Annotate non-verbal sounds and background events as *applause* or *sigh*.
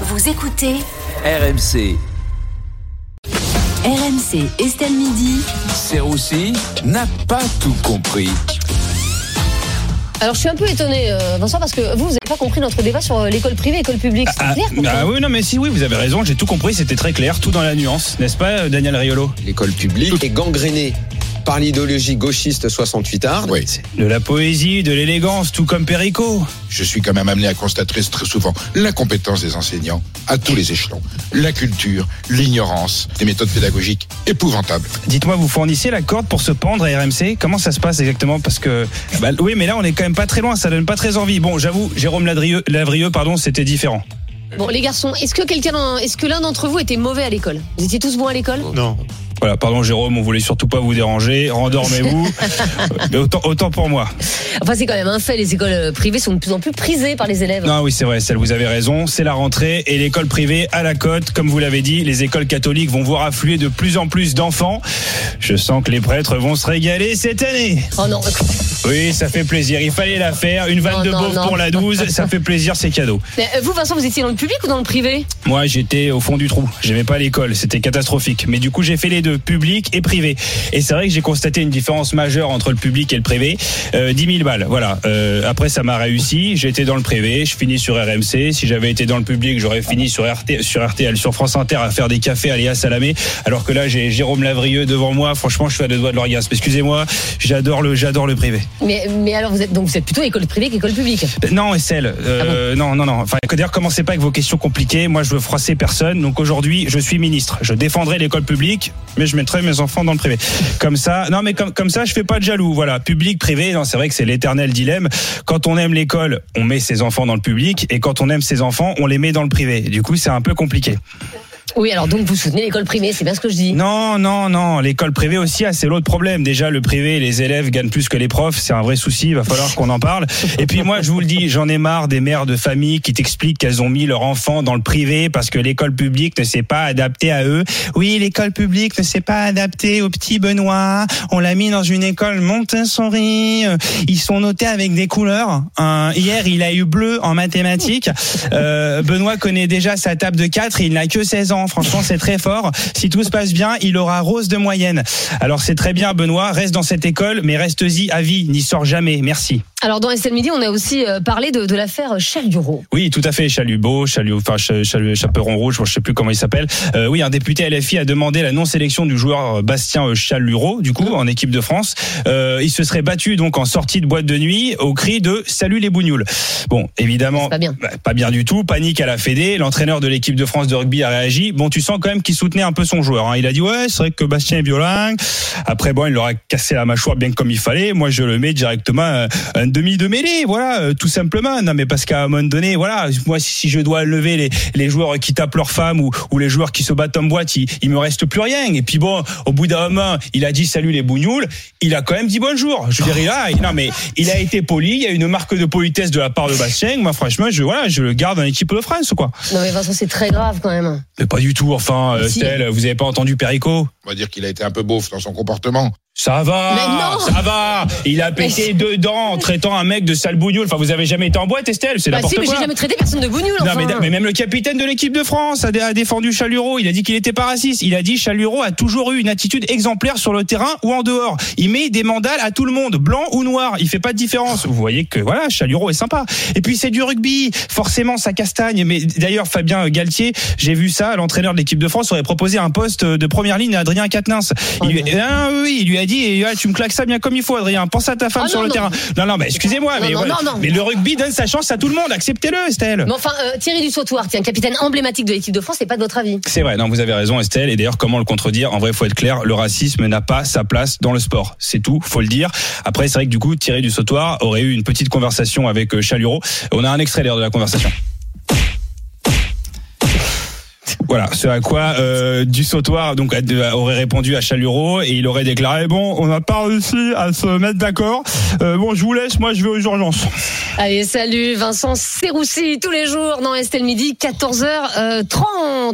Vous écoutez RMC, RMC Estelle Midi. Serroussi n'a pas tout compris. Alors je suis un peu étonné, Vincent, parce que vous, vous n'avez pas compris notre débat sur euh, l'école privée, école publique. C'est Ah, clair ah oui, non, mais si, oui, vous avez raison, j'ai tout compris, c'était très clair, tout dans la nuance, n'est-ce pas, euh, Daniel Riolo? L'école publique est gangrénée par l'idéologie gauchiste 68 art. Oui. De la poésie, de l'élégance, tout comme Perico. Je suis quand même amené à constater très souvent l'incompétence des enseignants à tous les échelons. La culture, l'ignorance, des méthodes pédagogiques épouvantables. Dites-moi, vous fournissez la corde pour se pendre à RMC Comment ça se passe exactement? Parce que, bah, oui, mais là, on est quand même pas très loin, ça donne pas très envie. Bon, j'avoue, Jérôme Ladrieux, Lavrieux, pardon, c'était différent. Bon, les garçons, est-ce que quelqu'un, est-ce que l'un d'entre vous était mauvais à l'école? Vous étiez tous bons à l'école? Non. Voilà, pardon Jérôme, on voulait surtout pas vous déranger, rendormez-vous. *laughs* Mais autant, autant pour moi. Enfin, c'est quand même un fait. Les écoles euh, privées sont de plus en plus prisées par les élèves. Non, oui, c'est vrai, celle, vous avez raison. C'est la rentrée et l'école privée à la cote. Comme vous l'avez dit, les écoles catholiques vont voir affluer de plus en plus d'enfants. Je sens que les prêtres vont se régaler cette année. Oh non. Oui, ça fait plaisir. Il fallait la faire. Une vanne Non, de non, beauf non. pour la 12. Ça fait plaisir, c'est cadeau. *laughs* Mais, euh, vous, Vincent, vous étiez dans le public ou dans le privé? Moi, j'étais au fond du trou. J'aimais pas l'école. C'était catastrophique. Mais du coup, j'ai fait les deux, public et privé. Et c'est vrai que j'ai constaté une différence majeure entre le public et le privé. Euh, 10 000 balles. Voilà. Euh, après, ça m'a réussi. J'étais dans le privé. Je finis sur RMC. Si j'avais été dans le public, j'aurais fini sur, RT, sur RTL, sur France Inter à faire des cafés à Léa Salamé. Alors que là, j'ai Jérôme Lavrieux devant moi. Franchement, je suis à deux doigts de l'orgasme. Excusez-moi. J'adore le, j'adore le privé. mais, mais alors, vous êtes, donc vous êtes plutôt école privée qu'école publique? Non, Estelle. Euh, non, non, non. Enfin, d'ailleurs, commencez pas avec vos questions compliquées. Moi, je veux froisser personne. Donc aujourd'hui, je suis ministre. Je défendrai l'école publique, mais je mettrai mes enfants dans le privé. Comme ça, non, mais comme, comme ça, je fais pas de jaloux. Voilà, public, privé. Non, c'est vrai que c'est l'éternel dilemme. Quand on aime l'école, on met ses enfants dans le public, et quand on aime ses enfants, on les met dans le privé. Du coup, c'est un peu compliqué. Oui, alors donc vous soutenez l'école privée, c'est bien ce que je dis. Non, non, non. L'école privée aussi, ah, c'est l'autre problème. Déjà, le privé, les élèves gagnent plus que les profs. C'est un vrai souci. Il va falloir qu'on en parle. Et puis moi, je vous le dis, j'en ai marre des mères de famille qui t'expliquent qu'elles ont mis leur enfant dans le privé parce que l'école publique ne s'est pas adaptée à eux. Oui, l'école publique ne s'est pas adaptée au petit Benoît. On l'a mis dans une école Montessori. Ils sont notés avec des couleurs. Euh, hier, il a eu bleu en mathématiques. Euh, Benoît connaît déjà sa table de 4 et il n'a que 16 ans. Franchement, c'est très fort. Si tout se passe bien, il aura rose de moyenne. Alors c'est très bien, Benoît. Reste dans cette école, mais reste-y à vie. N'y sors jamais. Merci. Alors dans Estelle Midi, on a aussi euh, parlé de, de l'affaire Chalureau. Oui, tout à fait. Chalubeau, Chalut, enfin Ch- Chalut- Chaperon Rouge, je sais plus comment il s'appelle. Euh, oui, un député LFI a demandé la non-sélection du joueur Bastien euh, Chalureau, du coup, en équipe de France. Euh, il se serait battu donc en sortie de boîte de nuit au cri de Salut les bougnoules. Bon, évidemment, pas bien. bah, pas bien du tout. Panique à la Fédé. L'entraîneur de l'équipe de France de rugby a réagi. Bon, tu sens quand même qu'il soutenait un peu son joueur. hein. Il a dit ouais, c'est vrai que Bastien est violent. Après, bon, il leur a cassé la mâchoire bien comme il fallait. Moi, je le mets directement euh, un demi de mêlée. Voilà, euh, tout simplement. Non, mais parce qu'à un moment donné, voilà, moi, si je dois lever les, les joueurs qui tapent leur femme ou, ou les joueurs qui se battent en boîte, il, il me reste plus rien. Et puis bon, au bout d'un moment, il a dit salut les bougnoules. Il a quand même dit bonjour. Je veux dire, il a, il- non, mais il a été poli. Il y a une marque de politesse de la part de Bastien. Moi, franchement, je, voilà, je le garde en équipe de France, quoi. Non mais Vincent, c'est très grave quand même. Mais pas du tout. Enfin, euh, Si. Vous avez pas entendu Perico? On va dire qu'il a été un peu beauf dans son comportement. Ça va, ça va. Il a pété deux dents en traitant un mec de sale bougnoule. Enfin, vous avez jamais été en boîte, Estelle C'est Bah n'importe si, mais quoi. j'ai jamais traité personne de bougnoule. Non, enfin. mais, mais même le capitaine de l'équipe de France a, dé- a défendu Chalureau. Il a dit qu'il était pas raciste. Il a dit Chalureau a toujours eu une attitude exemplaire sur le terrain ou en dehors. Il met des mandales à tout le monde, blanc ou noir. Il fait pas de différence. Vous voyez que voilà, Chalureau est sympa. Et puis c'est du rugby. Forcément, ça castagne. Mais d'ailleurs, Fabien Galtier, j'ai vu ça. L'entraîneur de l'équipe de France aurait proposé un poste de première ligne à Adrien Quatennens. Il lui, ah, oui, il lui a dit eh, ah, tu me claques ça bien comme il faut, Adrien. Pense à ta femme Ah, sur le non. terrain. Non, non, mais excusez-moi, mais le rugby donne sa chance à tout le monde. Acceptez-le, Estelle. Mais enfin, euh, Thierry Dussautoir, tiens, capitaine emblématique de l'équipe de France, c'est pas de votre avis. C'est vrai, non, vous avez raison, Estelle. Et d'ailleurs, comment le contredire? En vrai, faut être clair, le racisme n'a pas sa place dans le sport. C'est tout, faut le dire. Après, c'est vrai que du coup, Thierry du Sautoir aurait eu une petite conversation avec euh, Chalureau. On a un extrait d'ailleurs de la conversation. Voilà, ce à quoi euh, du sautoir donc aurait répondu à Chalureau et il aurait déclaré bon, on n'a pas réussi à se mettre d'accord. Euh, bon, je vous laisse, moi je vais aux urgences. *laughs* Allez, salut Vincent Serroussi tous les jours dans Estelle Midi, 14h30.